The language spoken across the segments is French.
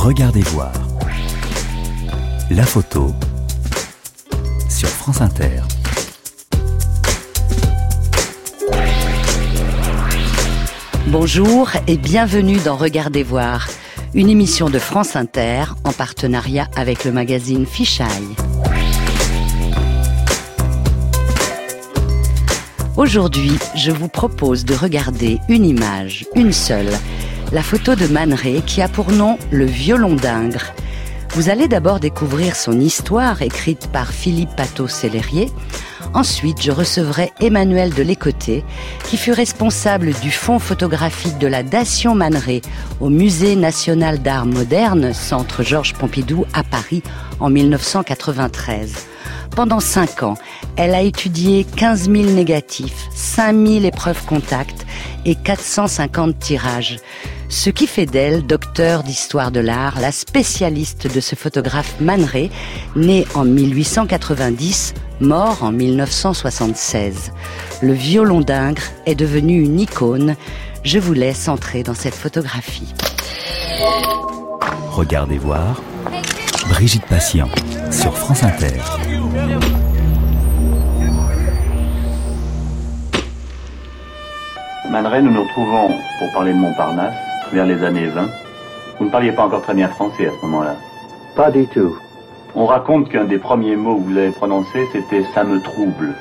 Regardez voir. La photo sur France Inter. Bonjour et bienvenue dans Regardez voir, une émission de France Inter en partenariat avec le magazine Fichaille. Aujourd'hui, je vous propose de regarder une image, une seule, la photo de Man qui a pour nom le violon d'Ingres. Vous allez d'abord découvrir son histoire écrite par Philippe Pateau-Sellerier. Ensuite, je recevrai Emmanuel de Lécoté, qui fut responsable du fonds photographique de la Dation Maneret au Musée national d'art moderne, centre Georges Pompidou à Paris en 1993. Pendant cinq ans, elle a étudié 15 000 négatifs, 5 000 épreuves contact et 450 tirages. Ce qui fait d'elle, docteur d'histoire de l'art, la spécialiste de ce photographe Man né en 1890, mort en 1976. Le violon d'Ingres est devenu une icône. Je vous laisse entrer dans cette photographie. Regardez voir. Brigitte Patient sur France Inter. Man nous nous retrouvons pour parler de Montparnasse vers les années 20. Vous ne parliez pas encore très bien français à ce moment-là. Pas du tout. On raconte qu'un des premiers mots que vous avez prononcé, c'était ça me trouble.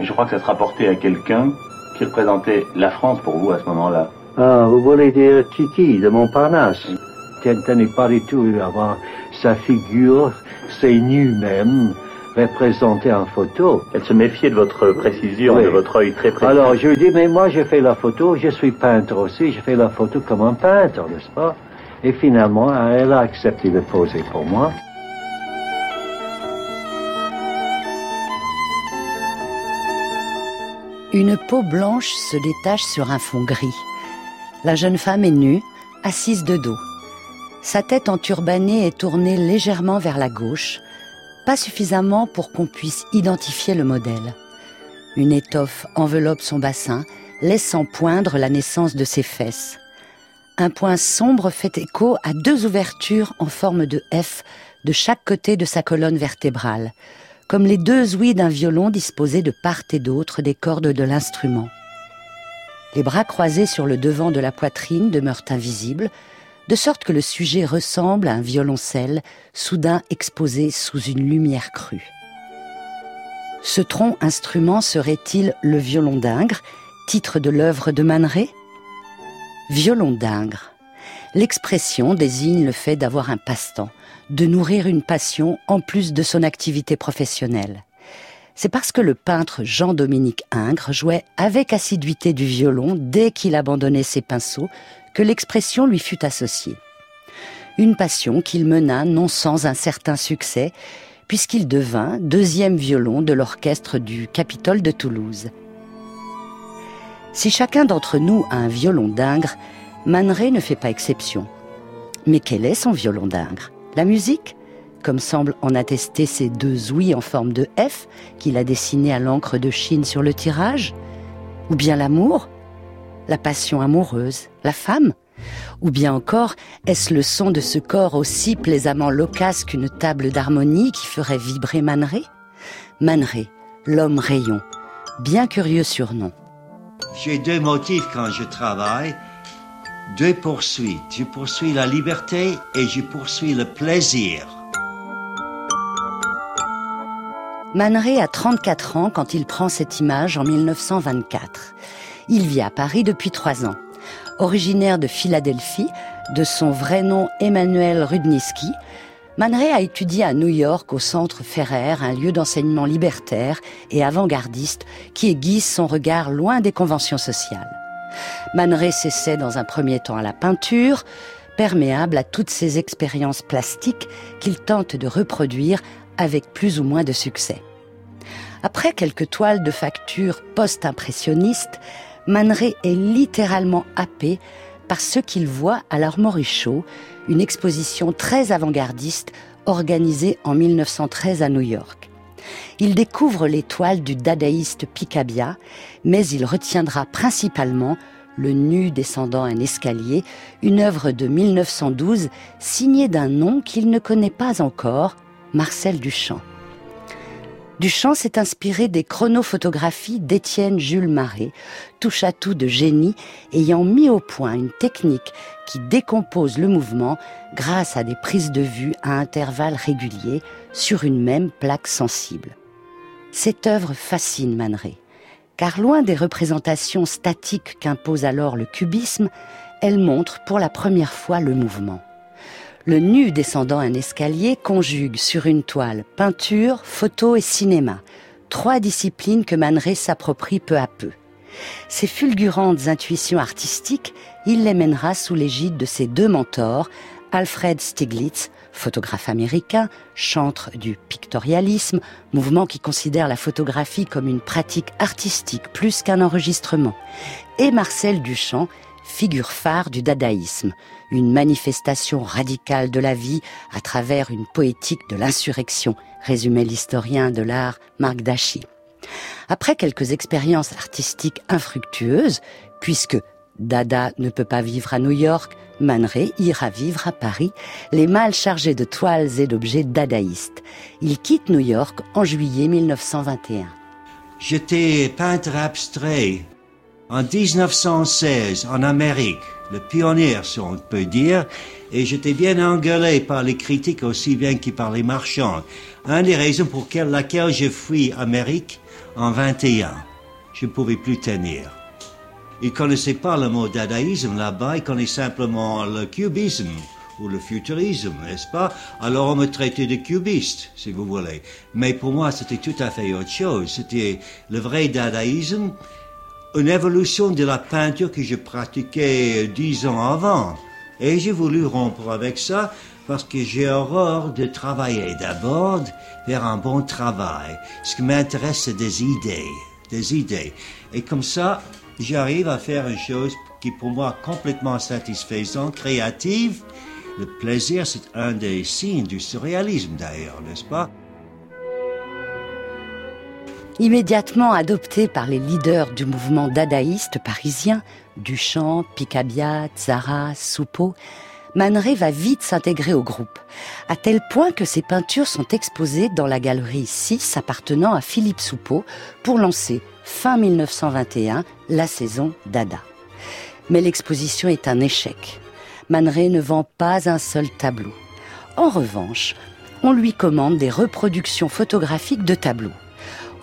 Et je crois que ça se rapportait à quelqu'un qui représentait la France pour vous à ce moment-là. Ah, vous voulez dire Tiki de Montparnasse Tenez pas du tout avoir sa figure, ses nus même, représentée en photo. Elle se méfiait de votre précision, de votre œil très précis. Alors je lui dis, mais moi j'ai fait la photo, je suis peintre aussi, j'ai fait la photo comme un peintre, n'est-ce pas? Et finalement, elle a accepté de poser pour moi. Une peau blanche se détache sur un fond gris. La jeune femme est nue, assise de dos. Sa tête enturbanée est tournée légèrement vers la gauche, pas suffisamment pour qu'on puisse identifier le modèle. Une étoffe enveloppe son bassin, laissant poindre la naissance de ses fesses. Un point sombre fait écho à deux ouvertures en forme de F de chaque côté de sa colonne vertébrale, comme les deux ouïes d'un violon disposés de part et d'autre des cordes de l'instrument. Les bras croisés sur le devant de la poitrine demeurent invisibles, de sorte que le sujet ressemble à un violoncelle soudain exposé sous une lumière crue. Ce tronc instrument serait-il le violon d'Ingres, titre de l'œuvre de Man Violon d'Ingres. L'expression désigne le fait d'avoir un passe-temps, de nourrir une passion en plus de son activité professionnelle. C'est parce que le peintre Jean-Dominique Ingres jouait avec assiduité du violon dès qu'il abandonnait ses pinceaux que l'expression lui fut associée. Une passion qu'il mena non sans un certain succès, puisqu'il devint deuxième violon de l'orchestre du Capitole de Toulouse. Si chacun d'entre nous a un violon d'Ingres, Man ne fait pas exception. Mais quel est son violon d'Ingres La musique? Comme semble en attester ces deux ouïes en forme de F qu'il a dessinées à l'encre de Chine sur le tirage? Ou bien l'amour? La passion amoureuse La femme Ou bien encore, est-ce le son de ce corps aussi plaisamment loquace qu'une table d'harmonie qui ferait vibrer Manré? Manré, l'homme rayon, bien curieux surnom. J'ai deux motifs quand je travaille, deux poursuites. Je poursuis la liberté et je poursuis le plaisir. Man a 34 ans quand il prend cette image en 1924. Il vit à Paris depuis trois ans. Originaire de Philadelphie, de son vrai nom Emmanuel Rudnitsky, Man a étudié à New York au Centre Ferrer, un lieu d'enseignement libertaire et avant-gardiste qui aiguise son regard loin des conventions sociales. Man s'essaie dans un premier temps à la peinture, perméable à toutes ces expériences plastiques qu'il tente de reproduire avec plus ou moins de succès. Après quelques toiles de facture post-impressionnistes, Man est littéralement happé par ce qu'il voit à l'Armory Show, une exposition très avant-gardiste organisée en 1913 à New York. Il découvre les toiles du dadaïste Picabia, mais il retiendra principalement Le nu descendant un escalier, une œuvre de 1912 signée d'un nom qu'il ne connaît pas encore, Marcel Duchamp. Duchamp s'est inspiré des chronophotographies d'Étienne Jules Marais, touche à tout de génie, ayant mis au point une technique qui décompose le mouvement grâce à des prises de vue à intervalles réguliers sur une même plaque sensible. Cette œuvre fascine Man car loin des représentations statiques qu'impose alors le cubisme, elle montre pour la première fois le mouvement. Le nu descendant un escalier conjugue sur une toile peinture, photo et cinéma, trois disciplines que Man s'approprie peu à peu. Ces fulgurantes intuitions artistiques, il les mènera sous l'égide de ses deux mentors, Alfred Stieglitz, photographe américain, chantre du pictorialisme, mouvement qui considère la photographie comme une pratique artistique plus qu'un enregistrement, et Marcel Duchamp, figure phare du dadaïsme, une manifestation radicale de la vie à travers une poétique de l'insurrection, résumait l'historien de l'art Marc Dachy. Après quelques expériences artistiques infructueuses, puisque Dada ne peut pas vivre à New York, Man ira vivre à Paris, les mâles chargés de toiles et d'objets dadaïstes. Il quitte New York en juillet 1921. J'étais peintre abstrait en 1916 en Amérique, le pionnier, si on peut dire, et j'étais bien engueulé par les critiques aussi bien que par les marchands. Une des raisons pour laquelle je fuis Amérique en 21. Je ne pouvais plus tenir. Ils ne connaissaient pas le mot dadaïsme là-bas, ils connaissaient simplement le cubisme ou le futurisme, n'est-ce pas? Alors on me traitait de cubiste, si vous voulez. Mais pour moi, c'était tout à fait autre chose. C'était le vrai dadaïsme une évolution de la peinture que je pratiquais dix ans avant. Et j'ai voulu rompre avec ça parce que j'ai horreur de travailler d'abord vers un bon travail. Ce qui m'intéresse, c'est des idées, des idées. Et comme ça, j'arrive à faire une chose qui pour moi est complètement satisfaisante, créative. Le plaisir, c'est un des signes du surréalisme d'ailleurs, n'est-ce pas? Immédiatement adopté par les leaders du mouvement dadaïste parisien, Duchamp, Picabia, Zara, Soupeau, Man va vite s'intégrer au groupe, à tel point que ses peintures sont exposées dans la galerie 6 appartenant à Philippe Soupeau pour lancer, fin 1921, la saison Dada. Mais l'exposition est un échec. Man ne vend pas un seul tableau. En revanche, on lui commande des reproductions photographiques de tableaux.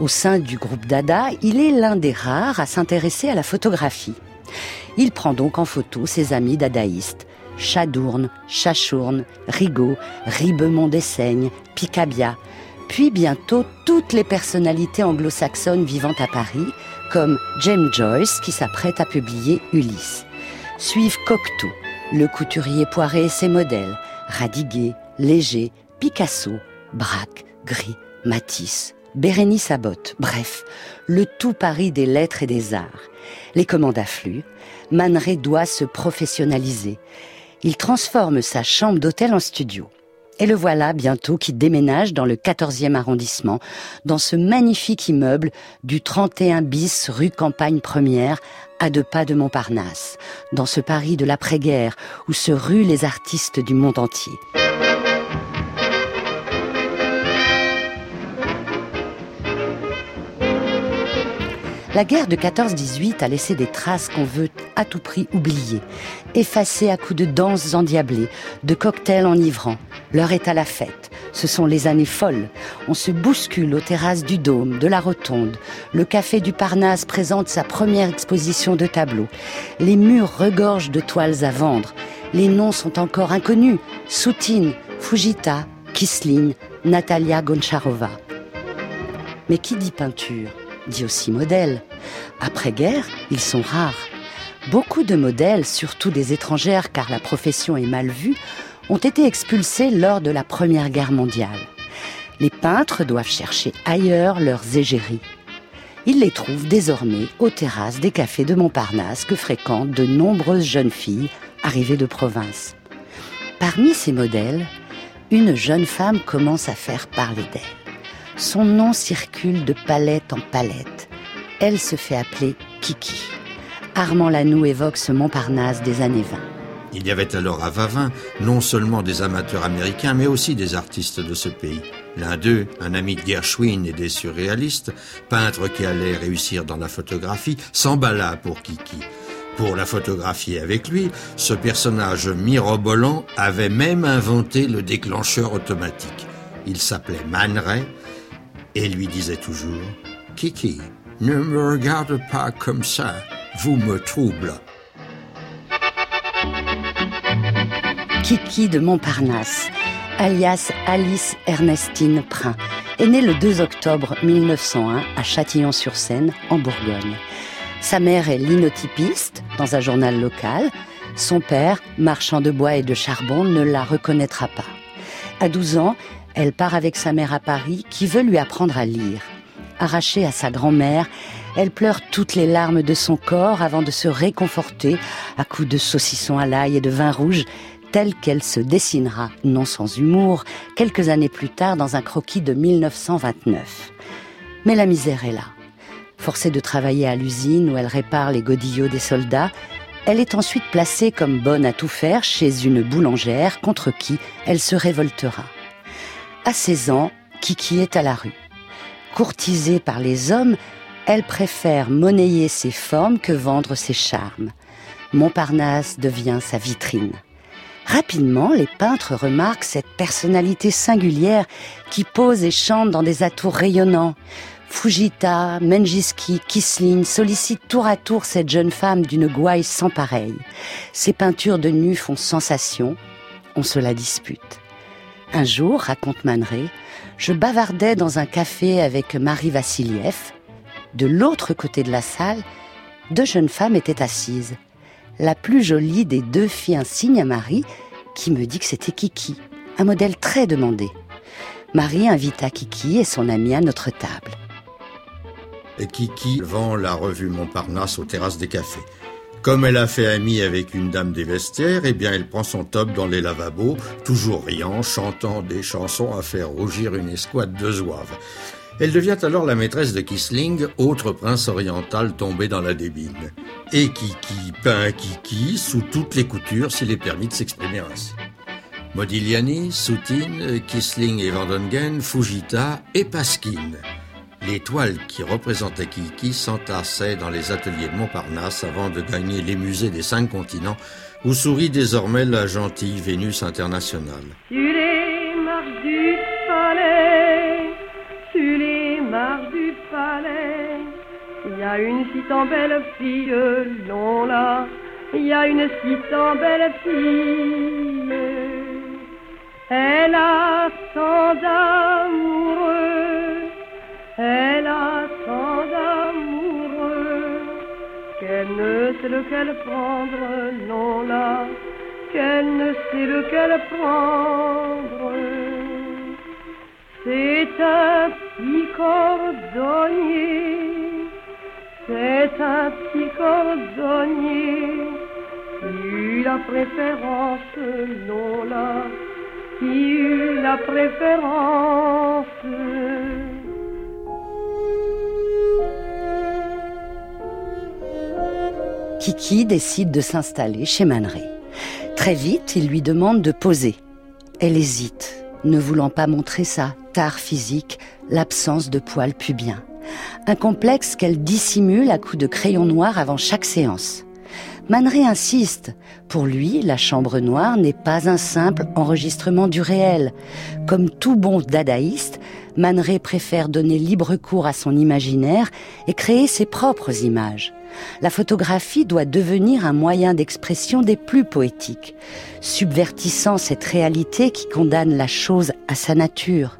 Au sein du groupe Dada, il est l'un des rares à s'intéresser à la photographie. Il prend donc en photo ses amis dadaïstes, Chadourne, Chachourne, Rigaud, Ribemont d'Essaignes, Picabia, puis bientôt toutes les personnalités anglo-saxonnes vivant à Paris, comme James Joyce qui s'apprête à publier Ulysse. Suivent Cocteau, le couturier poiré et ses modèles, Radiguet, Léger, Picasso, Braque, Gris, Matisse, Bérénice Abbott, bref, le tout Paris des lettres et des arts. Les commandes affluent, Man doit se professionnaliser. Il transforme sa chambre d'hôtel en studio. Et le voilà bientôt qui déménage dans le 14e arrondissement, dans ce magnifique immeuble du 31 bis rue Campagne Première, à deux pas de Montparnasse, dans ce Paris de l'après-guerre où se ruent les artistes du monde entier. La guerre de 14-18 a laissé des traces qu'on veut à tout prix oublier, effacées à coups de danses endiablées, de cocktails enivrants. L'heure est à la fête. Ce sont les années folles. On se bouscule aux terrasses du Dôme, de la Rotonde. Le café du Parnasse présente sa première exposition de tableaux. Les murs regorgent de toiles à vendre. Les noms sont encore inconnus. Soutine, Fujita, Kisling, Natalia Goncharova. Mais qui dit peinture? Dit aussi modèles. Après-guerre, ils sont rares. Beaucoup de modèles, surtout des étrangères car la profession est mal vue, ont été expulsés lors de la Première Guerre mondiale. Les peintres doivent chercher ailleurs leurs égéries. Ils les trouvent désormais aux terrasses des cafés de Montparnasse que fréquentent de nombreuses jeunes filles arrivées de province. Parmi ces modèles, une jeune femme commence à faire parler d'elle. Son nom circule de palette en palette. Elle se fait appeler Kiki. Armand Lanoux évoque ce Montparnasse des années 20. Il y avait alors à Vavin non seulement des amateurs américains, mais aussi des artistes de ce pays. L'un d'eux, un ami de Gershwin et des surréalistes, peintre qui allait réussir dans la photographie, s'emballa pour Kiki. Pour la photographier avec lui, ce personnage mirobolant avait même inventé le déclencheur automatique. Il s'appelait Man Ray et lui disait toujours Kiki, ne me regarde pas comme ça, vous me troublez. Kiki de Montparnasse, alias Alice Ernestine Prin, est née le 2 octobre 1901 à Châtillon-sur-Seine, en Bourgogne. Sa mère est linotypiste dans un journal local. Son père, marchand de bois et de charbon, ne la reconnaîtra pas. À 12 ans, elle part avec sa mère à Paris qui veut lui apprendre à lire. Arrachée à sa grand-mère, elle pleure toutes les larmes de son corps avant de se réconforter à coups de saucisson à l'ail et de vin rouge telle qu'elle se dessinera, non sans humour, quelques années plus tard dans un croquis de 1929. Mais la misère est là. Forcée de travailler à l'usine où elle répare les godillots des soldats, elle est ensuite placée comme bonne à tout faire chez une boulangère contre qui elle se révoltera. À 16 ans, Kiki est à la rue. Courtisée par les hommes, elle préfère monnayer ses formes que vendre ses charmes. Montparnasse devient sa vitrine. Rapidement, les peintres remarquent cette personnalité singulière qui pose et chante dans des atours rayonnants. Fujita, Menjiski, Kisling sollicitent tour à tour cette jeune femme d'une gouaille sans pareille. Ses peintures de nus font sensation, on se la dispute. Un jour, raconte Man je bavardais dans un café avec Marie Vassiliev. De l'autre côté de la salle, deux jeunes femmes étaient assises la plus jolie des deux fit un signe à Marie, qui me dit que c'était Kiki, un modèle très demandé. Marie invita Kiki et son ami à notre table. Kiki vend la revue Montparnasse aux terrasses des cafés. Comme elle a fait amie avec une dame des vestiaires, eh bien elle prend son top dans les lavabos, toujours riant, chantant des chansons à faire rougir une escouade de zouaves. Elle devient alors la maîtresse de Kisling, autre prince oriental tombé dans la débine. Et Kiki peint Kiki sous toutes les coutures s'il est permis de s'exprimer ainsi. Modigliani, Soutine, Kisling et Vandengen, Fujita et Pasquine. Les toiles qui représentaient Kiki s'entassaient dans les ateliers de Montparnasse avant de gagner les musées des cinq continents où sourit désormais la gentille Vénus internationale. Il y a une si tant belle fille, non là, il y a une si tant belle fille. Elle a tant d'amoureux, elle a tant d'amoureux, qu'elle ne sait lequel prendre, non là, qu'elle ne sait lequel prendre. C'est un petit cordonnier c'est un petit cordonnier eut la préférence, non là, qui eut la préférence. Kiki décide de s'installer chez Man Très vite, il lui demande de poser. Elle hésite, ne voulant pas montrer sa tare physique, l'absence de poils pubiens un complexe qu'elle dissimule à coups de crayon noir avant chaque séance. Manré insiste. Pour lui, la chambre noire n'est pas un simple enregistrement du réel. Comme tout bon dadaïste, Manré préfère donner libre cours à son imaginaire et créer ses propres images. La photographie doit devenir un moyen d'expression des plus poétiques, subvertissant cette réalité qui condamne la chose à sa nature.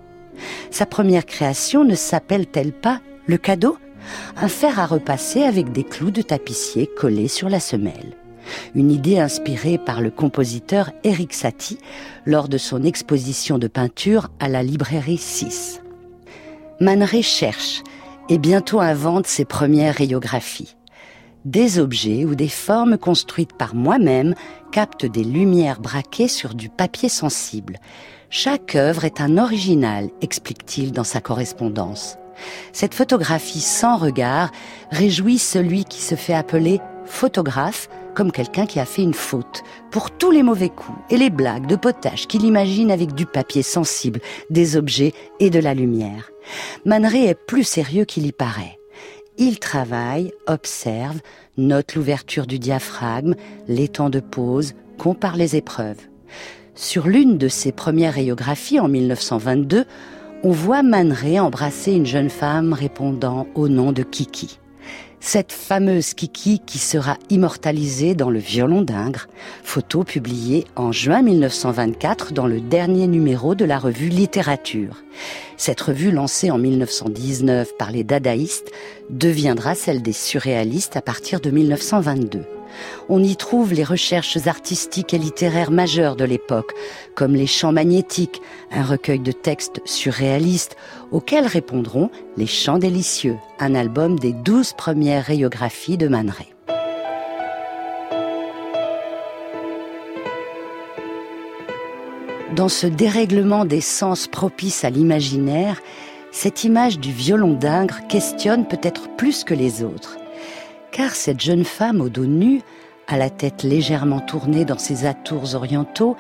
Sa première création ne s'appelle-t-elle pas le cadeau? Un fer à repasser avec des clous de tapissier collés sur la semelle. Une idée inspirée par le compositeur Eric Satie lors de son exposition de peinture à la librairie 6. Man cherche et bientôt invente ses premières rayographies. Des objets ou des formes construites par moi-même captent des lumières braquées sur du papier sensible. Chaque œuvre est un original, explique-t-il dans sa correspondance. Cette photographie sans regard réjouit celui qui se fait appeler photographe comme quelqu'un qui a fait une faute, pour tous les mauvais coups et les blagues de potage qu'il imagine avec du papier sensible, des objets et de la lumière. Man est plus sérieux qu'il y paraît. Il travaille, observe, note l'ouverture du diaphragme, les temps de pause, compare les épreuves. Sur l'une de ses premières radiographies en 1922, on voit Man embrasser une jeune femme répondant au nom de Kiki cette fameuse Kiki qui sera immortalisée dans le violon d'Ingres, photo publiée en juin 1924 dans le dernier numéro de la revue Littérature. Cette revue lancée en 1919 par les dadaïstes deviendra celle des surréalistes à partir de 1922. On y trouve les recherches artistiques et littéraires majeures de l'époque, comme les Chants magnétiques, un recueil de textes surréalistes, auxquels répondront les Chants délicieux, un album des douze premières rayographies de Man Dans ce dérèglement des sens propices à l'imaginaire, cette image du violon d'Ingres questionne peut-être plus que les autres car cette jeune femme au dos nu, à la tête légèrement tournée dans ses atours orientaux,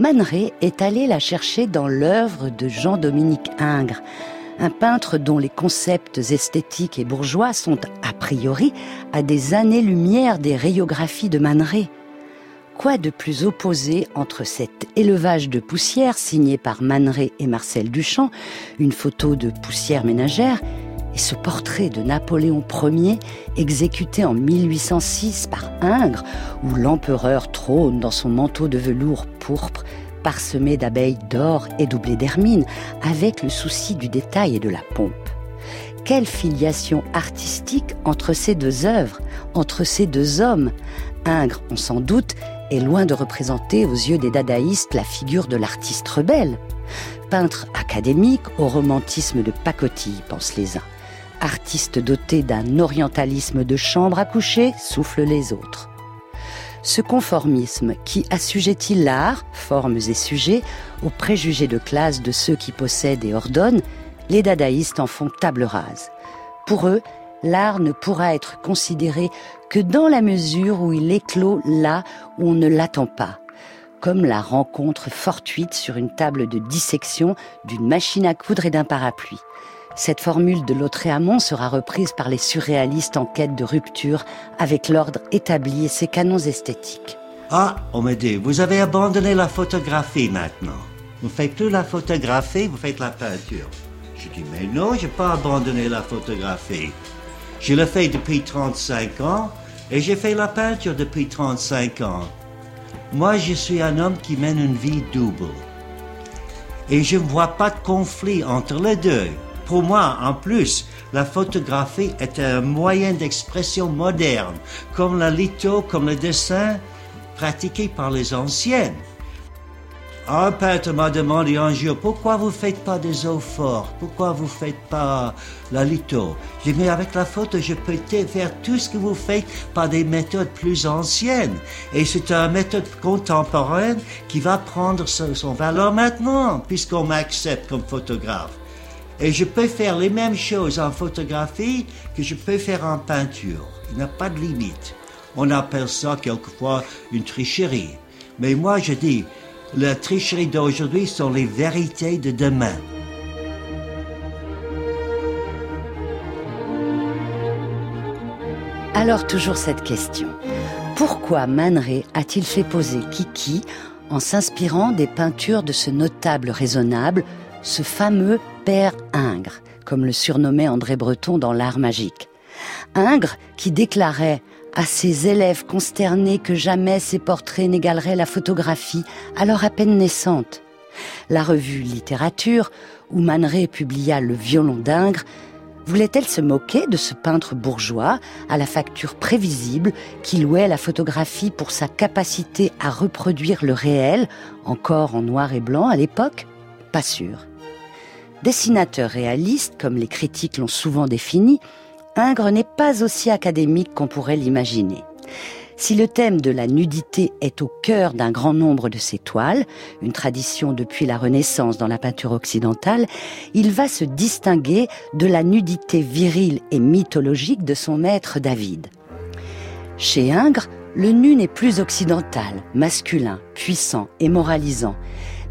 Man est allé la chercher dans l'œuvre de Jean-Dominique Ingres, un peintre dont les concepts esthétiques et bourgeois sont a priori à des années-lumière des rayographies de Man Quoi de plus opposé entre cet élevage de poussière signé par Man et Marcel Duchamp, une photo de poussière ménagère, et ce portrait de Napoléon Ier, exécuté en 1806 par Ingres, où l'empereur trône dans son manteau de velours pourpre, parsemé d'abeilles d'or et doublé d'hermine, avec le souci du détail et de la pompe. Quelle filiation artistique entre ces deux œuvres, entre ces deux hommes? Ingres, on s'en doute, est loin de représenter aux yeux des dadaïstes la figure de l'artiste rebelle. Peintre académique au romantisme de pacotille, pensent les uns artiste doté d'un orientalisme de chambre à coucher, souffle les autres. Ce conformisme qui assujettit l'art, formes et sujets, aux préjugés de classe de ceux qui possèdent et ordonnent, les dadaïstes en font table rase. Pour eux, l'art ne pourra être considéré que dans la mesure où il éclot là où on ne l'attend pas, comme la rencontre fortuite sur une table de dissection d'une machine à coudre et d'un parapluie. Cette formule de Lautréamont sera reprise par les surréalistes en quête de rupture avec l'ordre établi et ses canons esthétiques. Ah, on me dit, vous avez abandonné la photographie maintenant. Vous ne faites plus la photographie, vous faites la peinture. Je dis, mais non, je n'ai pas abandonné la photographie. Je le fais depuis 35 ans et j'ai fait la peinture depuis 35 ans. Moi, je suis un homme qui mène une vie double. Et je ne vois pas de conflit entre les deux. Pour moi, en plus, la photographie est un moyen d'expression moderne, comme la litho, comme le dessin pratiqué par les anciennes. Un peintre m'a demandé un jour, pourquoi vous faites pas des eaux fortes? Pourquoi vous faites pas la litho? J'ai dit, mais avec la photo, je peux faire tout ce que vous faites par des méthodes plus anciennes. Et c'est une méthode contemporaine qui va prendre son valeur maintenant, puisqu'on m'accepte comme photographe. Et je peux faire les mêmes choses en photographie que je peux faire en peinture. Il n'y a pas de limite. On appelle ça quelquefois une tricherie. Mais moi, je dis, la tricherie d'aujourd'hui sont les vérités de demain. Alors toujours cette question. Pourquoi Man a-t-il fait poser Kiki en s'inspirant des peintures de ce notable raisonnable, ce fameux père Ingres, comme le surnommait André Breton dans L'Art magique. Ingres qui déclarait à ses élèves consternés que jamais ses portraits n'égaleraient la photographie, alors à peine naissante. La revue Littérature, où Man publia Le violon d'Ingres, voulait-elle se moquer de ce peintre bourgeois à la facture prévisible qui louait la photographie pour sa capacité à reproduire le réel, encore en noir et blanc à l'époque? Pas sûr. Dessinateur réaliste, comme les critiques l'ont souvent défini, Ingres n'est pas aussi académique qu'on pourrait l'imaginer. Si le thème de la nudité est au cœur d'un grand nombre de ses toiles, une tradition depuis la Renaissance dans la peinture occidentale, il va se distinguer de la nudité virile et mythologique de son maître David. Chez Ingres, le nu n'est plus occidental, masculin, puissant et moralisant,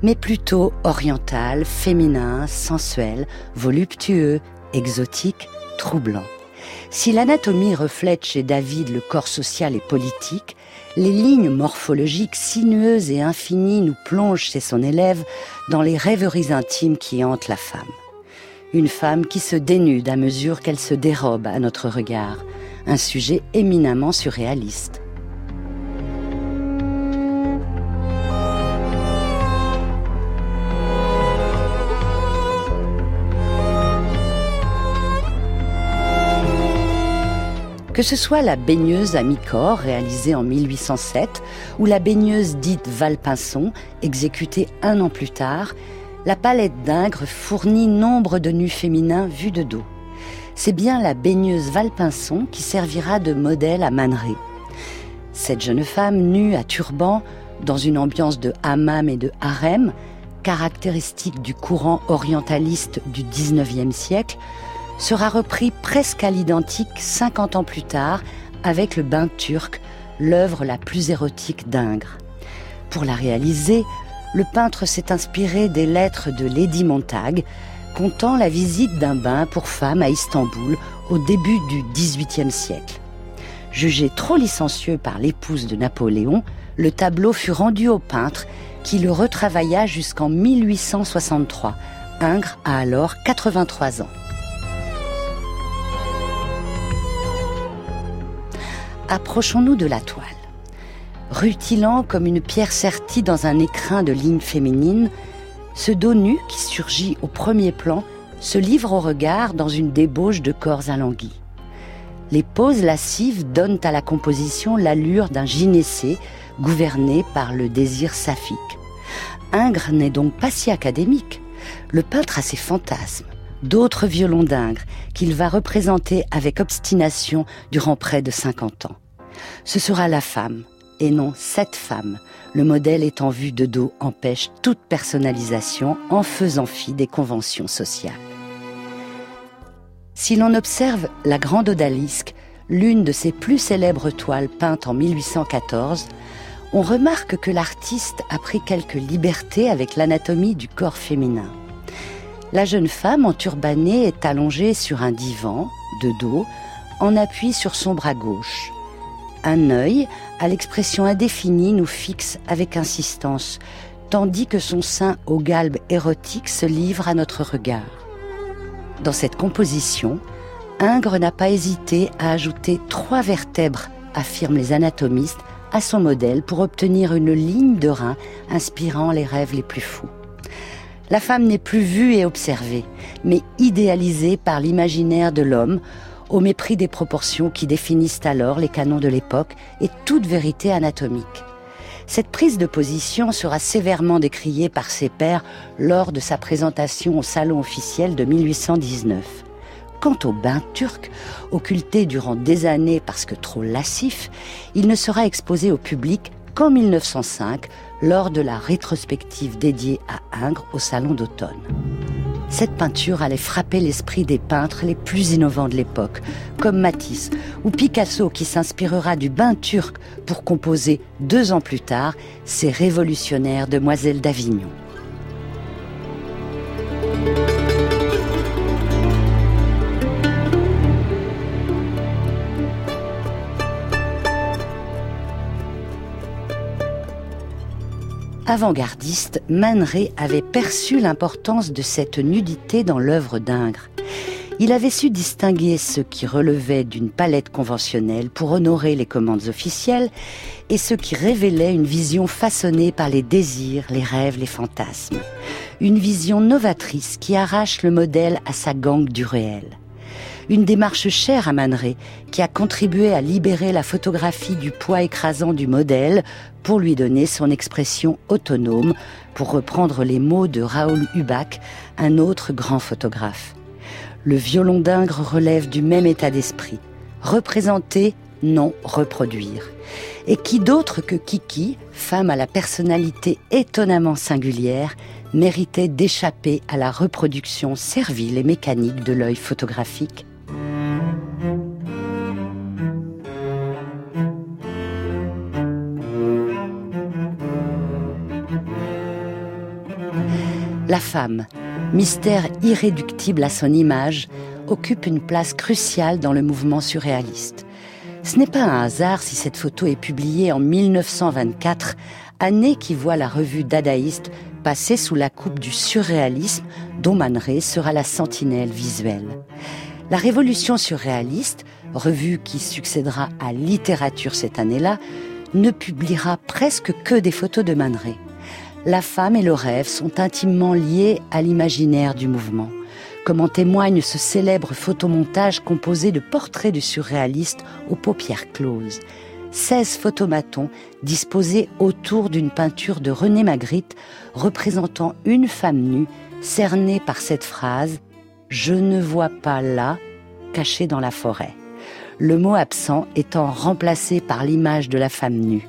mais plutôt oriental, féminin, sensuel, voluptueux, exotique, troublant. Si l'anatomie reflète chez David le corps social et politique, les lignes morphologiques sinueuses et infinies nous plongent chez son élève dans les rêveries intimes qui hantent la femme. Une femme qui se dénude à mesure qu'elle se dérobe à notre regard, un sujet éminemment surréaliste. Que ce soit la baigneuse à mi-corps réalisée en 1807 ou la baigneuse dite Valpinson exécutée un an plus tard, la palette d'Ingres fournit nombre de nus féminins vus de dos. C'est bien la baigneuse Valpinson qui servira de modèle à Man Cette jeune femme nue à turban, dans une ambiance de hammam et de harem, caractéristique du courant orientaliste du XIXe siècle, sera repris presque à l'identique 50 ans plus tard avec le bain turc, l'œuvre la plus érotique d'Ingres. Pour la réaliser, le peintre s'est inspiré des lettres de Lady Montag, comptant la visite d'un bain pour femmes à Istanbul au début du XVIIIe siècle. Jugé trop licencieux par l'épouse de Napoléon, le tableau fut rendu au peintre qui le retravailla jusqu'en 1863. Ingres a alors 83 ans. Approchons-nous de la toile. Rutilant comme une pierre sertie dans un écrin de lignes féminines, ce dos nu qui surgit au premier plan se livre au regard dans une débauche de corps alanguis. Les poses lascives donnent à la composition l'allure d'un gynécée gouverné par le désir saphique. Ingres n'est donc pas si académique. Le peintre a ses fantasmes, d'autres violons d'Ingres qu'il va représenter avec obstination durant près de 50 ans. Ce sera la femme, et non cette femme. Le modèle étant vu de dos empêche toute personnalisation en faisant fi des conventions sociales. Si l'on observe la Grande Odalisque, l'une de ses plus célèbres toiles peintes en 1814, on remarque que l'artiste a pris quelques libertés avec l'anatomie du corps féminin. La jeune femme en turbané est allongée sur un divan, de dos, en appui sur son bras gauche. Un œil, à l'expression indéfinie, nous fixe avec insistance, tandis que son sein au galbe érotique se livre à notre regard. Dans cette composition, Ingres n'a pas hésité à ajouter trois vertèbres, affirment les anatomistes, à son modèle pour obtenir une ligne de rein inspirant les rêves les plus fous. La femme n'est plus vue et observée, mais idéalisée par l'imaginaire de l'homme au mépris des proportions qui définissent alors les canons de l'époque et toute vérité anatomique. Cette prise de position sera sévèrement décriée par ses pairs lors de sa présentation au salon officiel de 1819. Quant au bain turc, occulté durant des années parce que trop lascif, il ne sera exposé au public qu'en 1905 lors de la rétrospective dédiée à Ingres au salon d'automne cette peinture allait frapper l'esprit des peintres les plus innovants de l'époque, comme Matisse ou Picasso qui s'inspirera du bain turc pour composer deux ans plus tard ses révolutionnaires Demoiselles d'Avignon. Avant-gardiste, Man avait perçu l'importance de cette nudité dans l'œuvre d'Ingres. Il avait su distinguer ce qui relevait d'une palette conventionnelle pour honorer les commandes officielles et ce qui révélait une vision façonnée par les désirs, les rêves, les fantasmes. Une vision novatrice qui arrache le modèle à sa gangue du réel une démarche chère à Man qui a contribué à libérer la photographie du poids écrasant du modèle pour lui donner son expression autonome, pour reprendre les mots de Raoul Hubac, un autre grand photographe. Le violon d'Ingres relève du même état d'esprit. Représenter, non reproduire. Et qui d'autre que Kiki, femme à la personnalité étonnamment singulière, méritait d'échapper à la reproduction servile et mécanique de l'œil photographique La femme, mystère irréductible à son image, occupe une place cruciale dans le mouvement surréaliste. Ce n'est pas un hasard si cette photo est publiée en 1924, année qui voit la revue dadaïste passer sous la coupe du surréalisme dont Man sera la sentinelle visuelle. La révolution surréaliste, revue qui succédera à Littérature cette année-là, ne publiera presque que des photos de Man La femme et le rêve sont intimement liés à l'imaginaire du mouvement comme en témoigne ce célèbre photomontage composé de portraits du surréaliste aux paupières closes. 16 photomatons disposés autour d'une peinture de René Magritte représentant une femme nue cernée par cette phrase ⁇ Je ne vois pas là, caché dans la forêt ⁇ le mot absent étant remplacé par l'image de la femme nue.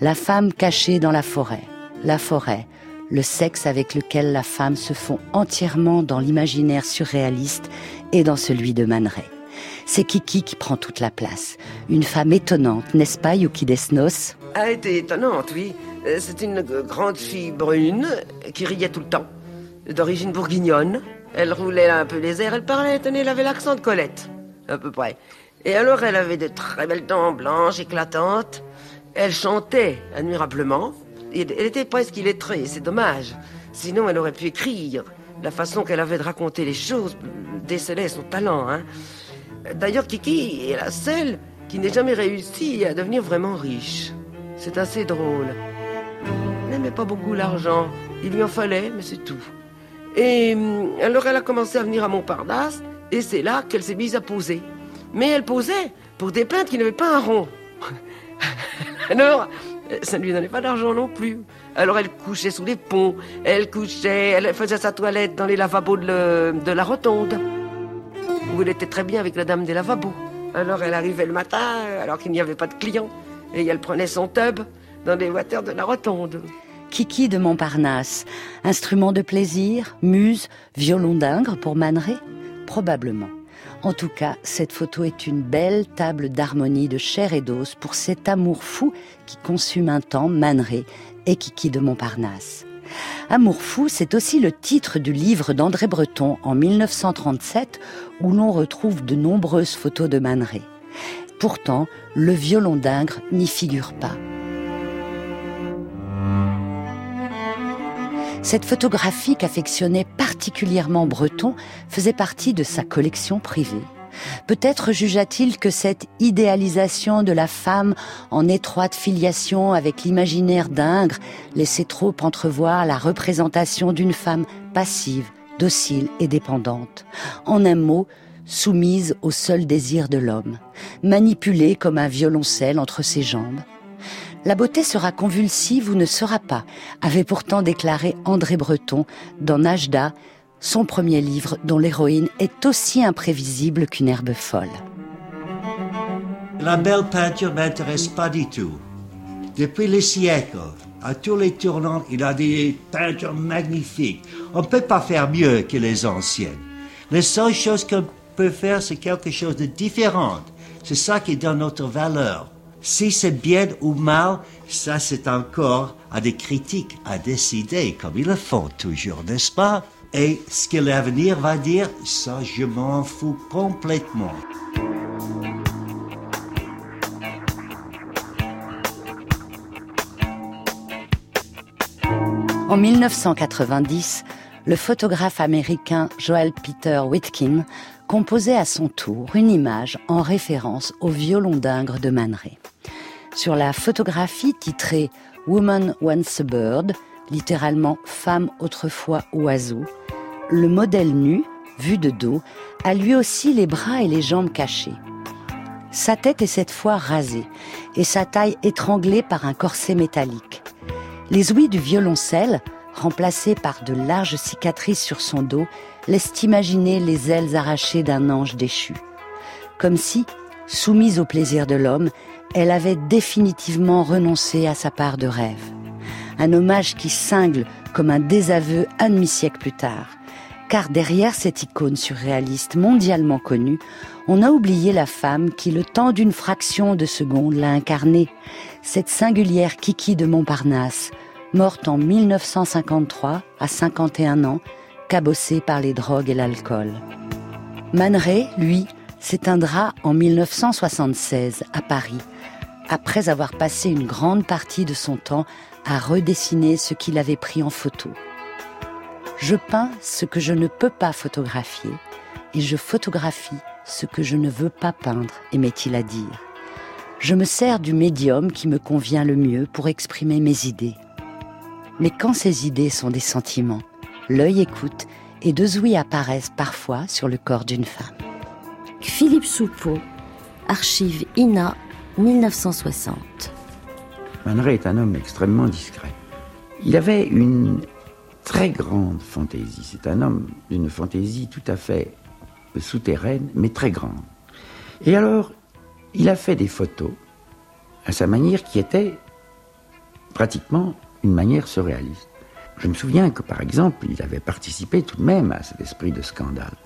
La femme cachée dans la forêt, la forêt, le sexe avec lequel la femme se fond entièrement dans l'imaginaire surréaliste et dans celui de Man C'est Kiki qui prend toute la place. Une femme étonnante, n'est-ce pas, Yuki Desnos Elle était étonnante, oui. Euh, c'est une grande fille brune qui riait tout le temps, d'origine bourguignonne. Elle roulait un peu les airs, elle parlait, tenez, elle avait l'accent de Colette, à peu près. Et alors, elle avait de très belles dents blanches, éclatantes. Elle chantait admirablement elle était presque illettrée, c'est dommage. Sinon, elle aurait pu écrire. La façon qu'elle avait de raconter les choses décelait son talent. Hein. D'ailleurs, Kiki est la seule qui n'ait jamais réussi à devenir vraiment riche. C'est assez drôle. Elle n'aimait pas beaucoup l'argent. Il lui en fallait, mais c'est tout. Et hum, alors, elle a commencé à venir à Montparnasse, et c'est là qu'elle s'est mise à poser. Mais elle posait pour des peintres qui n'avaient pas un rond. alors, ça ne lui donnait pas d'argent non plus. Alors elle couchait sous les ponts, elle couchait, elle faisait sa toilette dans les lavabos de, la rotonde, où elle était très bien avec la dame des lavabos. Alors elle arrivait le matin, alors qu'il n'y avait pas de clients, et elle prenait son tub dans les water de la rotonde. Kiki de Montparnasse, instrument de plaisir, muse, violon d'ingre pour Maneret Probablement. En tout cas, cette photo est une belle table d'harmonie de chair et d'os pour cet amour fou qui consume un temps Manet et Kiki de Montparnasse. Amour fou, c'est aussi le titre du livre d'André Breton en 1937 où l'on retrouve de nombreuses photos de Manet. Pourtant, le violon d'Ingres n'y figure pas. Cette photographie qu'affectionnait particulièrement Breton faisait partie de sa collection privée. Peut-être jugea-t-il que cette idéalisation de la femme en étroite filiation avec l'imaginaire d'Ingres laissait trop entrevoir la représentation d'une femme passive, docile et dépendante. En un mot, soumise au seul désir de l'homme, manipulée comme un violoncelle entre ses jambes. La beauté sera convulsive ou ne sera pas, avait pourtant déclaré André Breton dans Najda, son premier livre dont l'héroïne est aussi imprévisible qu'une herbe folle. La belle peinture m'intéresse pas du tout. Depuis les siècles, à tous les tournants, il a des peintures magnifiques. On ne peut pas faire mieux que les anciennes. La seule chose qu'on peut faire, c'est quelque chose de différent. C'est ça qui donne notre valeur. Si c'est bien ou mal, ça c'est encore à des critiques à décider, comme ils le font toujours, n'est-ce pas? Et ce que l'avenir va dire, ça je m'en fous complètement. En 1990, le photographe américain Joel Peter Whitkin composait à son tour une image en référence au violon d'Ingres de Man sur la photographie titrée Woman Once a Bird, littéralement Femme autrefois oiseau, le modèle nu, vu de dos, a lui aussi les bras et les jambes cachés. Sa tête est cette fois rasée et sa taille étranglée par un corset métallique. Les ouïes du violoncelle, remplacées par de larges cicatrices sur son dos, laissent imaginer les ailes arrachées d'un ange déchu. Comme si, soumise au plaisir de l'homme, elle avait définitivement renoncé à sa part de rêve. Un hommage qui cingle comme un désaveu un demi-siècle plus tard. Car derrière cette icône surréaliste mondialement connue, on a oublié la femme qui, le temps d'une fraction de seconde, l'a incarnée. Cette singulière Kiki de Montparnasse, morte en 1953 à 51 ans, cabossée par les drogues et l'alcool. Man lui, s'éteindra en 1976 à Paris, après avoir passé une grande partie de son temps à redessiner ce qu'il avait pris en photo. Je peins ce que je ne peux pas photographier et je photographie ce que je ne veux pas peindre, aimait-il à dire. Je me sers du médium qui me convient le mieux pour exprimer mes idées. Mais quand ces idées sont des sentiments, l'œil écoute et deux ouïes apparaissent parfois sur le corps d'une femme. Philippe Soupeau, archive INA 1960. Man est un homme extrêmement discret. Il avait une très grande fantaisie. C'est un homme d'une fantaisie tout à fait souterraine, mais très grande. Et alors, il a fait des photos à sa manière qui était pratiquement une manière surréaliste. Je me souviens que, par exemple, il avait participé tout de même à cet esprit de scandale.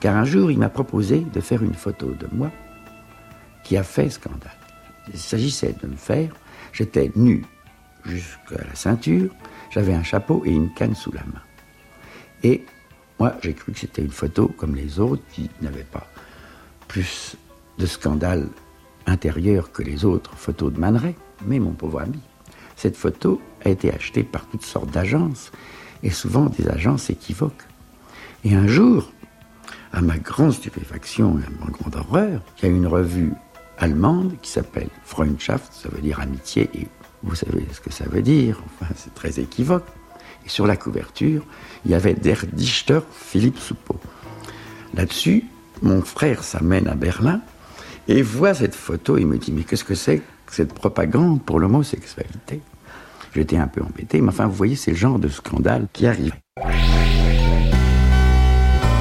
Car un jour, il m'a proposé de faire une photo de moi qui a fait scandale. Il s'agissait de me faire, j'étais nu jusqu'à la ceinture, j'avais un chapeau et une canne sous la main. Et moi, j'ai cru que c'était une photo comme les autres qui n'avaient pas plus de scandale intérieur que les autres photos de Man Mais mon pauvre ami, cette photo a été achetée par toutes sortes d'agences, et souvent des agences équivoques. Et un jour, à ma grande stupéfaction et à ma grande horreur, il y a une revue allemande qui s'appelle Freundschaft, ça veut dire amitié, et vous savez ce que ça veut dire, enfin c'est très équivoque. Et sur la couverture, il y avait Der Dichter Philippe Soupeau. Là-dessus, mon frère s'amène à Berlin et voit cette photo et me dit Mais qu'est-ce que c'est que cette propagande pour l'homosexualité? J'étais un peu embêté, mais enfin, vous voyez, c'est le genre de scandale qui arrive.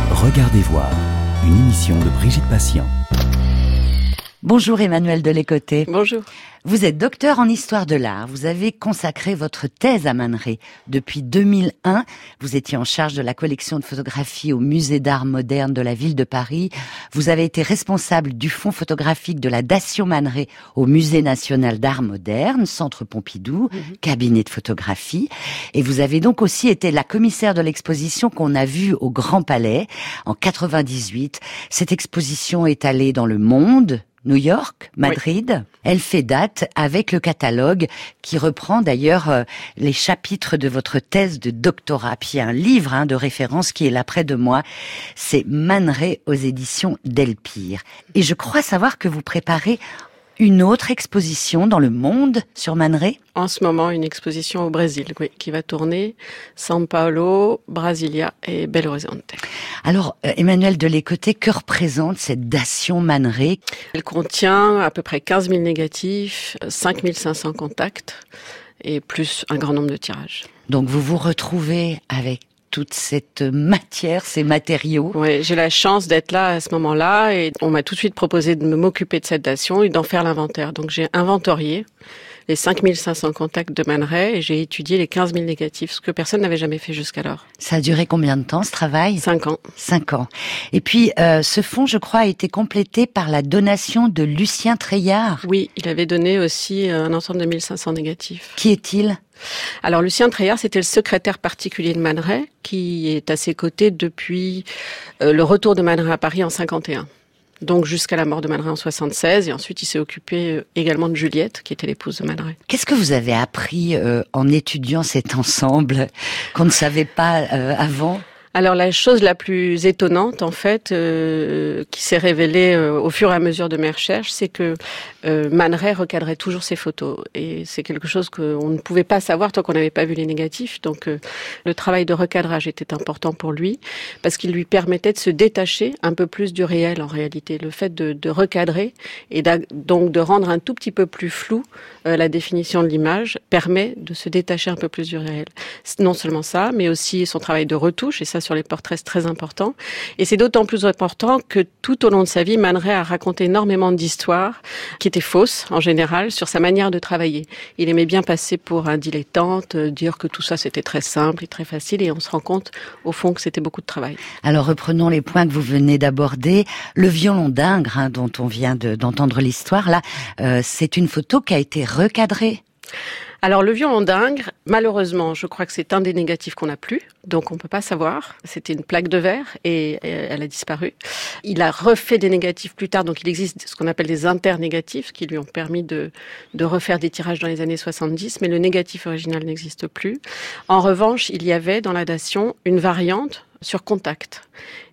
Regardez voir, une émission de Brigitte Patient. Bonjour Emmanuel Delécoté. Bonjour. Vous êtes docteur en histoire de l'art. Vous avez consacré votre thèse à Man Depuis 2001, vous étiez en charge de la collection de photographies au musée d'art moderne de la ville de Paris. Vous avez été responsable du fonds photographique de la Dation Man au musée national d'art moderne, centre Pompidou, mhm. cabinet de photographie. Et vous avez donc aussi été la commissaire de l'exposition qu'on a vue au Grand Palais en 98. Cette exposition est allée dans le monde, New York, Madrid. Elle fait date avec le catalogue qui reprend d'ailleurs euh, les chapitres de votre thèse de doctorat. Puis un livre hein, de référence qui est là près de moi, c'est Manré aux éditions Delpire. Et je crois savoir que vous préparez une autre exposition dans le monde sur Man En ce moment, une exposition au Brésil, oui, qui va tourner São Paulo, Brasilia et Belo Horizonte. Alors, euh, Emmanuel Delécoté, que représente cette Dation Man Elle contient à peu près 15 000 négatifs, 5 500 contacts et plus un grand nombre de tirages. Donc vous vous retrouvez avec toute cette matière, ces matériaux. Oui, j'ai la chance d'être là à ce moment-là et on m'a tout de suite proposé de m'occuper de cette dation et d'en faire l'inventaire. Donc j'ai inventorié les 5500 contacts de Man et j'ai étudié les 15 000 négatifs, ce que personne n'avait jamais fait jusqu'alors. Ça a duré combien de temps ce travail? Cinq ans. Cinq ans. Et puis euh, ce fonds, je crois, a été complété par la donation de Lucien Treillard. Oui, il avait donné aussi euh, un ensemble de 1500 négatifs. Qui est-il? Alors Lucien Treillard, c'était le secrétaire particulier de Man qui est à ses côtés depuis euh, le retour de Man à Paris en 51 donc jusqu'à la mort de Man en 76, et ensuite il s'est occupé euh, également de Juliette, qui était l'épouse de Man Qu'est-ce que vous avez appris euh, en étudiant cet ensemble qu'on ne savait pas avant? Alors la chose la plus étonnante en fait euh, qui s'est révélée euh, au fur et à mesure de mes recherches, c'est que euh, Man recadrait toujours ses photos et c'est quelque chose qu'on ne pouvait pas savoir tant qu'on n'avait pas vu les négatifs. Donc euh, le travail de recadrage était important pour lui parce qu'il lui permettait de se détacher un peu plus du réel en réalité. Le fait de, de recadrer et donc de rendre un tout petit peu plus flou la définition de l'image permet de se détacher un peu plus du réel. Non seulement ça, mais aussi son travail de retouche et ça sur les portraits, c'est très important. Et c'est d'autant plus important que tout au long de sa vie, Man a raconté énormément d'histoires qui étaient fausses, en général, sur sa manière de travailler. Il aimait bien passer pour un dilettante, euh, dire que tout ça c'était très simple et très facile, et on se rend compte, au fond, que c'était beaucoup de travail. Alors reprenons les points que vous venez d'aborder. Le violon d'Ingres, hein, dont on vient d'entendre l'histoire, là, euh, c'est une photo qui a été recadrée Alors le violon d'Ingres, malheureusement, je crois que c'est un des négatifs qu'on n'a plus, donc on peut pas savoir. C'était une plaque de verre et elle a disparu. Il a refait des négatifs plus tard, donc il existe ce qu'on appelle des internégatifs qui lui ont permis de, de refaire des tirages dans les années 70, mais le négatif original n'existe plus. En revanche, il y avait dans la dation une variante sur contact.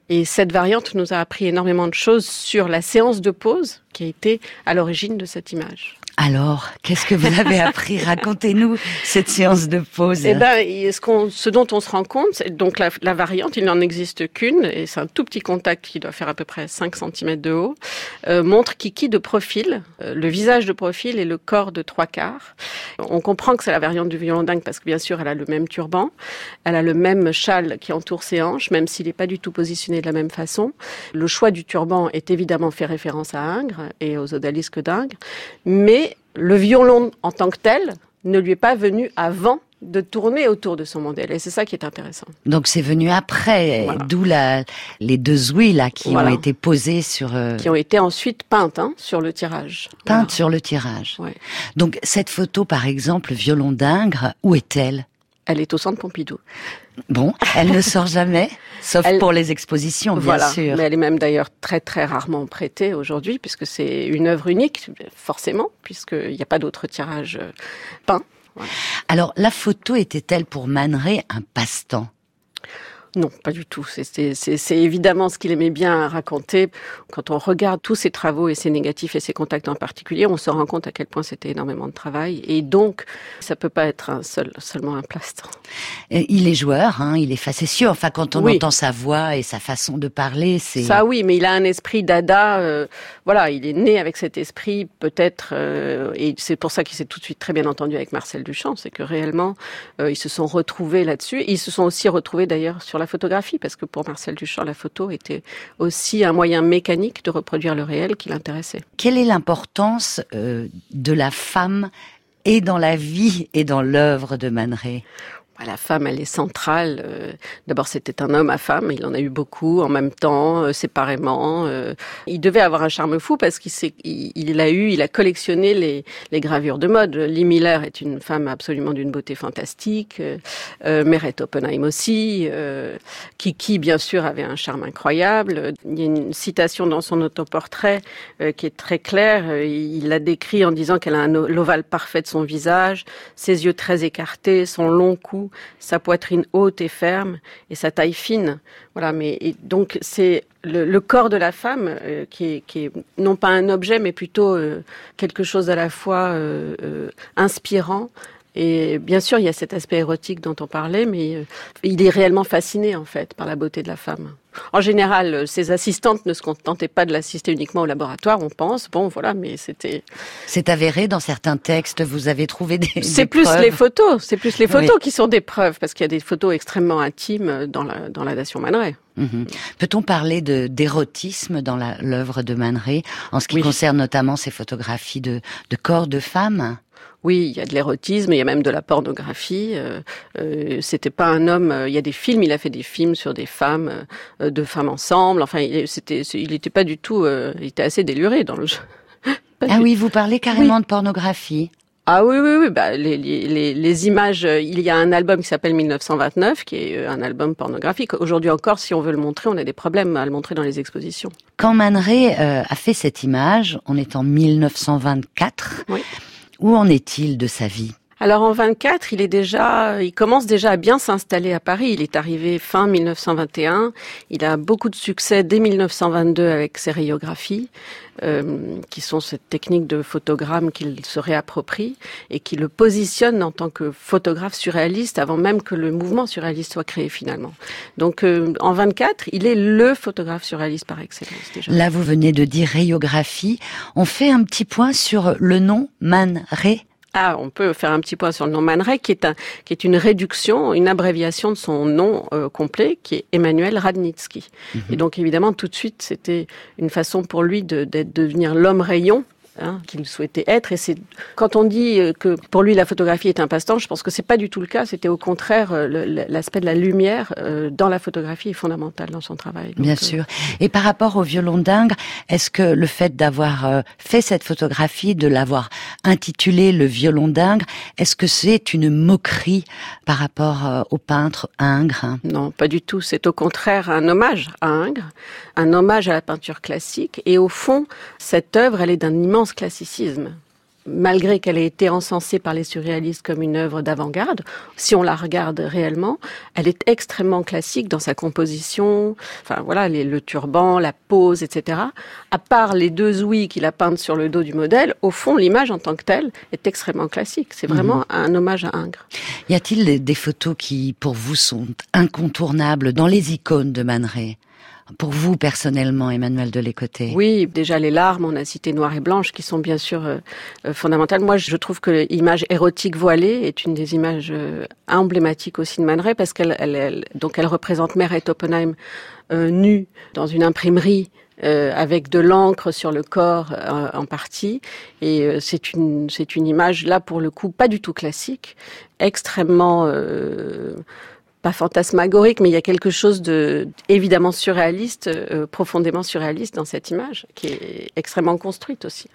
Et cette variante nous a appris énormément de choses sur la séance de pause qui a été à l'origine de cette image. Alors, qu'est-ce que vous avez appris? Racontez-nous cette séance de pause. Eh ben, ce, qu'on, ce dont on se rend compte, c'est donc la, la variante, il n'en existe qu'une, et c'est un tout petit contact qui doit faire à peu près 5 cm de haut, euh, montre Kiki de profil, euh, le visage de profil et le corps de trois quarts. On comprend que c'est la variante du violon dingue parce que bien sûr, elle a le même turban, elle a le même châle qui entoure ses hanches, même s'il n'est pas du tout positionné de la même façon. Le choix du turban est évidemment fait référence à Ingres et aux odalisques d'Ingres, mais le violon en tant que tel ne lui est pas venu avant de tourner autour de son modèle. Et c'est ça qui est intéressant. Donc c'est venu après, d'où les deux ouïes là qui ont été posées sur... Euh, qui ont été ensuite peintes hein, sur le tirage. Peintes sur le tirage. Donc cette photo par exemple, violon d'Ingres, où est-elle? Elle est au centre Pompidou. Bon, elle ne sort jamais, sauf pour les expositions, bien voilà. sûr. Mais elle est même d'ailleurs très très rarement prêtée aujourd'hui, puisque c'est une œuvre unique, forcément, puisqu'il n'y a pas d'autre tirage peint. Alors, la photo était-elle pour Man un passe-temps? Non, pas du tout. C'est évidemment ce qu'il aimait bien raconter. Quand on regarde tous ses travaux et ses négatifs et ses contacts en particulier, on se rend compte à quel point c'était énormément de travail. Et donc, ça peut pas être un seul, seulement un plâtre. Il est joueur, hein, il est facétieux. Enfin, quand on entend sa voix et sa façon de parler, c'est... Ça oui, mais il a un esprit dada. Euh, voilà, il est né avec cet esprit, peut-être. Euh, et c'est pour ça qu'il s'est tout de suite très bien entendu avec Marcel Duchamp. C'est que réellement, euh, ils se sont retrouvés là-dessus. Ils se sont aussi retrouvés d'ailleurs sur la photographie, parce que pour Marcel Duchamp, la photo était aussi un moyen mécanique de reproduire le réel qui l'intéressait. Quelle est l'importance euh, de la femme et dans la vie et dans l'œuvre de Man la femme, elle est centrale. Euh, d'abord, c'était un homme à femme. Il en a eu beaucoup en même temps, euh, séparément. Euh. Il devait avoir un charme fou parce qu'il il, a eu, il a collectionné les, les gravures de mode. Lee Miller est une femme absolument d'une beauté fantastique. Euh, Meret Oppenheim aussi. Kiki, bien sûr, avait un charme incroyable. Il y a une citation dans son autoportrait qui est très claire. Il l'a décrit en disant qu'elle a l'ovale parfait de son visage, ses yeux très écartés, son long cou sa poitrine haute et ferme et sa taille fine. Voilà, mais donc c'est le, corps de la femme euh, qui, est, non pas un objet, mais plutôt euh, quelque chose à la fois euh, inspirant. Et bien sûr, il y a cet aspect érotique dont on parlait, mais il est réellement fasciné en fait par la beauté de la femme. En général, ses assistantes ne se contentaient pas de l'assister uniquement au laboratoire, on pense. Bon, voilà, mais c'était. C'est avéré dans certains textes. Vous avez trouvé des. C'est plus les photos. C'est plus les photos qui sont des preuves, parce qu'il y a des photos extrêmement intimes dans la dans la Nation Man mhm. Peut-on parler de d'érotisme dans l'œuvre de Man en ce qui concerne notamment ses photographies de de corps de femmes? Oui, il y a de l'érotisme, il y a même de la pornographie. Euh, euh, c'était pas un homme. Euh, il y a des films. Il a fait des films sur des femmes, euh, deux femmes ensemble. Enfin, c'était, il était pas du tout. il était assez déluré dans le jeu. ah oui, vous parlez carrément de pornographie. Ah oui, oui, oui. Bah, les, les, les, images. Il y a un album qui s'appelle 1929, qui est un album pornographique. Aujourd'hui encore, si on veut le montrer, on a des problèmes à le montrer dans les expositions. Quand Man a fait cette image, on est en 1924. Oui. Où en est-il de sa vie? Alors en 24, il est déjà, il commence déjà à bien s'installer à Paris. Il est arrivé fin 1921. Il a beaucoup de succès dès 1922 avec ses rayographies, euh, qui sont cette technique de photogramme qu'il se réapproprie et qui le positionne en tant que photographe surréaliste avant même que le mouvement surréaliste soit créé finalement. Donc euh, en 24, il est le photographe surréaliste par excellence déjà. Là, vous venez de dire rayographie. On fait un petit point sur le nom Man Ray ah, on peut faire un petit point sur le nom Man qui est, un, qui est une réduction, une abréviation de son nom euh, complet, qui est Emmanuel Radnitsky. Mhm. Et donc, évidemment, tout de suite, c'était une façon pour lui de, de devenir l'homme rayon hein, qu'il souhaitait être. Et c'est quand on dit euh, que pour lui la photographie est un passe-temps, je pense que c'est pas du tout le cas. C'était au contraire euh, l'aspect de la lumière euh, dans la photographie est fondamental dans son travail. Bien sûr. Et par rapport au violon d'Ingres, est-ce que le fait d'avoir fait cette photographie, de l'avoir intitulée le violon d'Ingres, est-ce que c'est une moquerie par rapport au peintre Ingres? Non, pas du tout. C'est au contraire un hommage à Ingres, un hommage à la peinture classique. Et au fond, cette œuvre, elle est d'un immense classicisme malgré qu'elle ait été encensée par les surréalistes comme une œuvre d'avant-garde, si on la regarde réellement, elle est extrêmement classique dans sa composition. Enfin voilà, le turban, la pose, etc. À part les deux ouïes qu'il a peintes sur le dos du modèle, au fond, l'image en tant que telle est extrêmement classique. C'est vraiment mhm. un hommage à Ingres. Y a-t-il des photos qui, pour vous, sont incontournables dans les icônes de Man pour vous personnellement, Emmanuel Delécoté Oui, déjà les larmes, on a cité noir et blanche, qui sont bien sûr euh, euh, fondamentales. Moi, je trouve que l'image érotique voilée est une des images euh, emblématiques aussi de Man parce qu'elle elle, donc elle représente Meret Oppenheim nue dans une imprimerie avec de l'encre sur le corps en partie. Et c'est une c'est une image là pour le coup pas du tout classique, extrêmement pas fantasmagorique, mais il y a quelque chose de évidemment surréaliste, euh, profondément surréaliste dans cette image, qui est extrêmement construite aussi.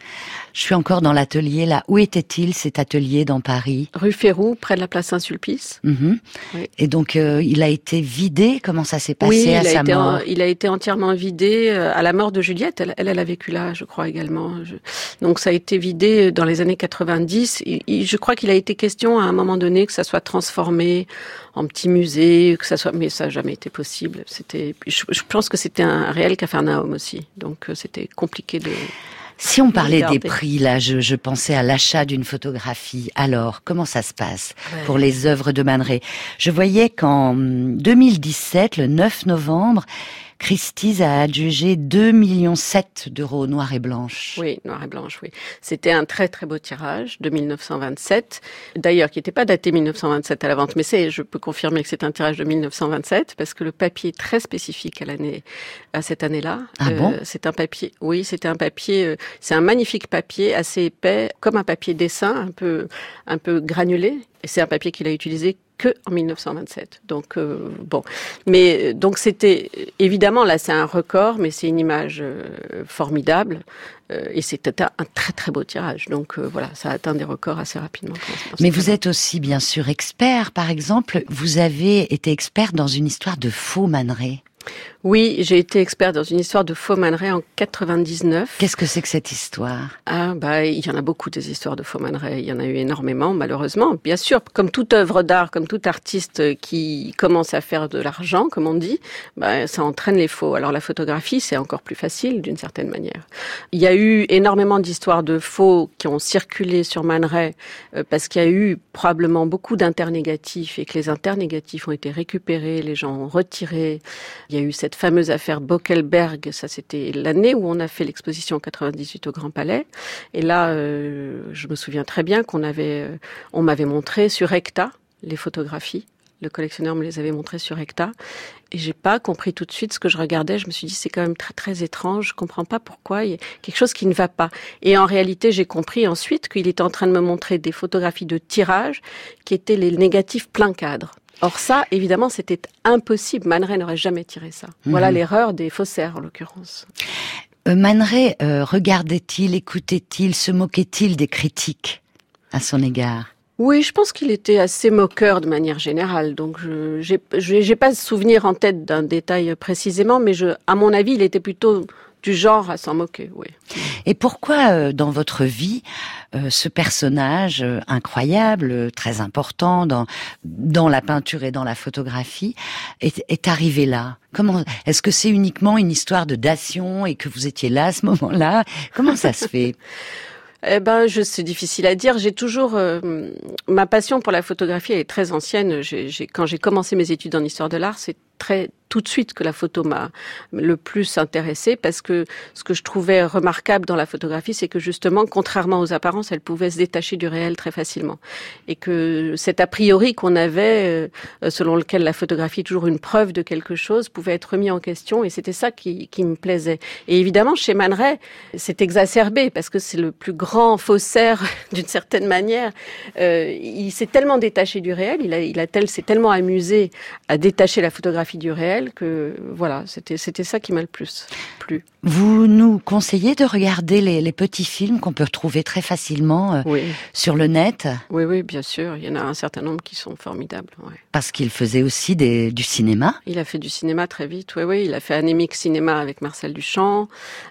Je suis encore dans l'atelier là. Où était-il cet atelier dans Paris? Rue Férou, près de la place Saint-Sulpice. Mhm. Et donc euh, il a été vidé? Comment ça s'est passé à sa mort? Il a été entièrement vidé euh, à la mort de Juliette. Elle, elle, a vécu là, je crois également. Donc ça a été vidé dans les années 90. je crois qu'il a été question à un moment donné que ça soit transformé en petit musée, que ça soit, mais ça n'a jamais été possible. C'était, je, pense que c'était un réel cafarnaum aussi, donc euh, c'était compliqué de. Si on parlait des prix, là, je, je pensais à l'achat d'une photographie. Alors, comment ça se passe pour les œuvres de Man Je voyais qu'en 2017, le 9 novembre, Christie's a adjugé 2,7 millions d'euros noir et blanche. Oui, noir et blanche, oui. C'était un très très beau tirage de 1927, d'ailleurs qui n'était pas daté 1927 à la vente, mais c'est, je peux confirmer que c'est un tirage de 1927 parce que le papier est très spécifique à l'année, à cette année-là. Ah bon? Euh, C'est un papier, oui, c'était un papier, euh, c'est un magnifique papier assez épais, comme un papier dessin, un peu, un peu granulé. Et c'est un papier qu'il a utilisé que en 1927. Donc euh, bon, mais donc c'était évidemment là c'est un record, mais c'est une image euh, formidable euh, et c'était un, très très beau tirage. Donc voilà, ça a atteint des records assez rapidement. Mais vous êtes aussi bien sûr expert. Par exemple, vous avez été expert dans une histoire de faux manerets. Oui, j'ai été expert dans une histoire de faux manerais en 99. Qu'est-ce que c'est que cette histoire? Ah bah il y en a beaucoup des histoires de faux manerais. Il y en a eu énormément malheureusement. Bien sûr, comme toute œuvre d'art, comme tout artiste qui commence à faire de l'argent, comme on dit, bah, ça entraîne les faux. Alors la photographie c'est encore plus facile d'une certaine manière. Il y a eu énormément d'histoires de faux qui ont circulé sur Man euh, parce qu'il y a eu probablement beaucoup d'internégatifs et que les internégatifs ont été récupérés, les gens ont retiré. Il y a eu cette fameuse affaire Bockelberg, ça c'était l'année où on a fait l'exposition 98 au Grand Palais. Et là, euh, je me souviens très bien qu'on avait, euh, on m'avait montré sur Ecta les photographies. Le collectionneur me les avait montrées sur Ecta. Et j'ai pas compris tout de suite ce que je regardais. Je me suis dit, c'est quand même très, très étrange. Je comprends pas pourquoi. Il y a quelque chose qui ne va pas. Et en réalité, j'ai compris ensuite qu'il était en train de me montrer des photographies de tirage qui étaient les négatifs plein cadre. Or ça, évidemment, c'était impossible. Man n'aurait jamais tiré ça. Voilà mhm. l'erreur des faussaires, en l'occurrence. Euh, Man euh, regardait-il, écoutait-il, se moquait-il des critiques à son égard? Oui, je pense qu'il était assez moqueur de manière générale. Donc, je n'ai pas de souvenir en tête d'un détail précisément, mais je, à mon avis, il était plutôt du genre à s'en moquer, oui. Et pourquoi euh, dans votre vie euh, ce personnage euh, incroyable, très important dans dans la peinture et dans la photographie est, est arrivé là? Comment est-ce que c'est uniquement une histoire de dation et que vous étiez là à ce moment-là? Comment ça se fait? Eh ben, je, c'est difficile à dire. J'ai toujours ma passion pour la photographie. Elle est très ancienne. J'ai, quand j'ai commencé mes études en histoire de l'art, c'est très tout de suite que la photo m'a le plus intéressée parce que ce que je trouvais remarquable dans la photographie, c'est que justement, contrairement aux apparences, elle pouvait se détacher du réel très facilement. Et que cet a priori qu'on avait, euh, selon lequel la photographie est toujours une preuve de quelque chose, pouvait être remis en question et c'était ça qui, qui me plaisait. Et évidemment, chez Man Ray, c'est exacerbé parce que c'est le plus grand faussaire d'une certaine manière. Euh, il s'est tellement détaché du réel, il a, il a tel, s'est tellement amusé à détacher la photographie du réel que voilà, c'était c'était ça qui m'a le plus plu. Vous nous conseillez de regarder les, petits films qu'on peut retrouver très facilement euh, sur le net? Oui, oui, bien sûr. Il y en a un certain nombre qui sont formidables. Parce qu'il faisait aussi des, du cinéma? Il a fait du cinéma très vite, oui, oui. Il a fait Anémique Cinéma avec Marcel Duchamp.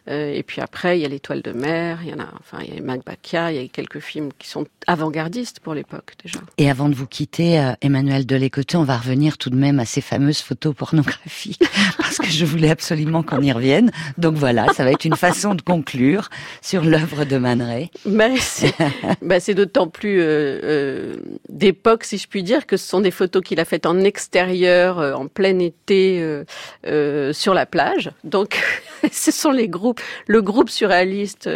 Euh, et puis après, il y a L'Étoile de mer, il y en a, enfin, il y a il y a quelques films qui sont avant-gardistes pour l'époque déjà. Et avant de vous quitter, euh, Emmanuel Delécoté, on va revenir tout de même à ces fameuses photos pornographiques, parce que je voulais absolument qu'on y revienne. Donc voilà, ça va être une façon de conclure sur l'œuvre de Man Ray. Mais bah, c'est d'autant plus euh, euh, d'époque, si je puis dire, que ce sont des photos qu'il a faites en extérieur, euh, en plein été, sur la plage. Donc, ce sont les groupes, le groupe surréaliste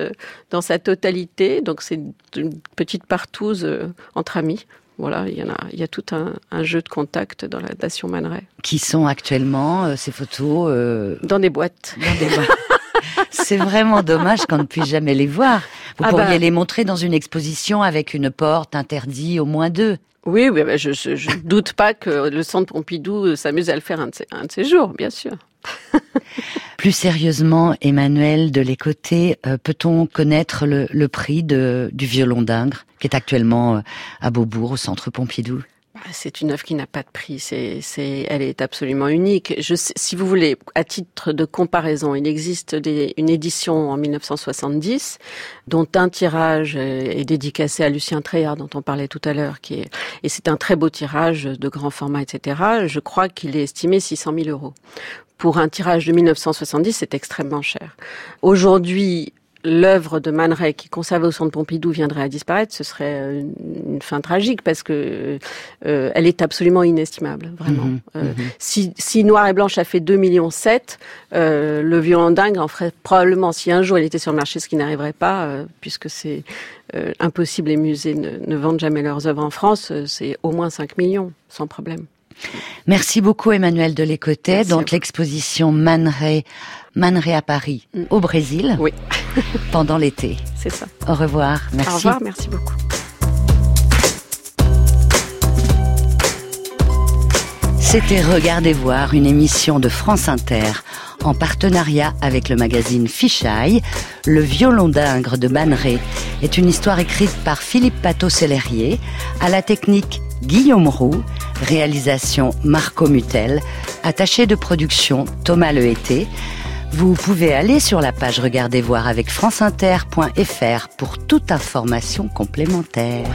dans sa totalité. Donc, c'est une petite partouze entre amis voilà, il y en a, il y a tout un, un jeu de contact dans la Nation Man Ray. Qui sont actuellement ces photos dans des boîtes. Dans des boîtes. C'est vraiment dommage qu'on ne puisse jamais les voir. Vous ah pourriez bah. les montrer dans une exposition avec une porte interdite au moins deux. Oui, oui je ne doute pas que le Centre Pompidou s'amuse à le faire un de, ces, un de ces jours, bien sûr. Plus sérieusement, Emmanuel, de les côtés, euh, peut-on connaître le, prix du violon d'Ingres, qui est actuellement euh, à Beaubourg, au Centre Pompidou? Bah, c'est une œuvre qui n'a pas de prix. Elle est absolument unique. Si vous voulez, à titre de comparaison, il existe une édition en 1970 dont un tirage est dédicacé à Lucien Tréard, dont on parlait tout à l'heure, et c'est un très beau tirage de grand format, etc. Je crois qu'il est estimé 600 000 euros. Pour un tirage de 1970, c'est extrêmement cher. Aujourd'hui, l'œuvre de Man Ray qui est conservée au centre Pompidou viendrait à disparaître, ce serait euh, une fin tragique parce que euh, elle est absolument inestimable, vraiment. Mhm, euh, mhm. si, si, Noir et Blanche a fait 2 millions 7, le violon dingue en ferait probablement si un jour il était sur le marché, ce qui n'arriverait pas puisque c'est impossible, les musées ne, ne, vendent jamais leurs œuvres en France, c'est au moins 5 millions sans problème. Merci beaucoup Emmanuel Delécotet. Donc l'exposition Man Ray, Man Ray à Paris, mm. au Brésil. Oui. pendant l'été. C'est ça. Au revoir. Merci. Au revoir, merci beaucoup. C'était Regardez voir, une émission de France Inter en partenariat avec le magazine Fichaille. Le violon d'Ingres de Banneré est une histoire écrite par Philippe Pateau-Sellerier, à la technique Guillaume Roux, réalisation Marco Mutel, attaché de production Thomas Lehété. Vous pouvez aller sur la page Regardez voir avec franceinter.fr pour toute information complémentaire.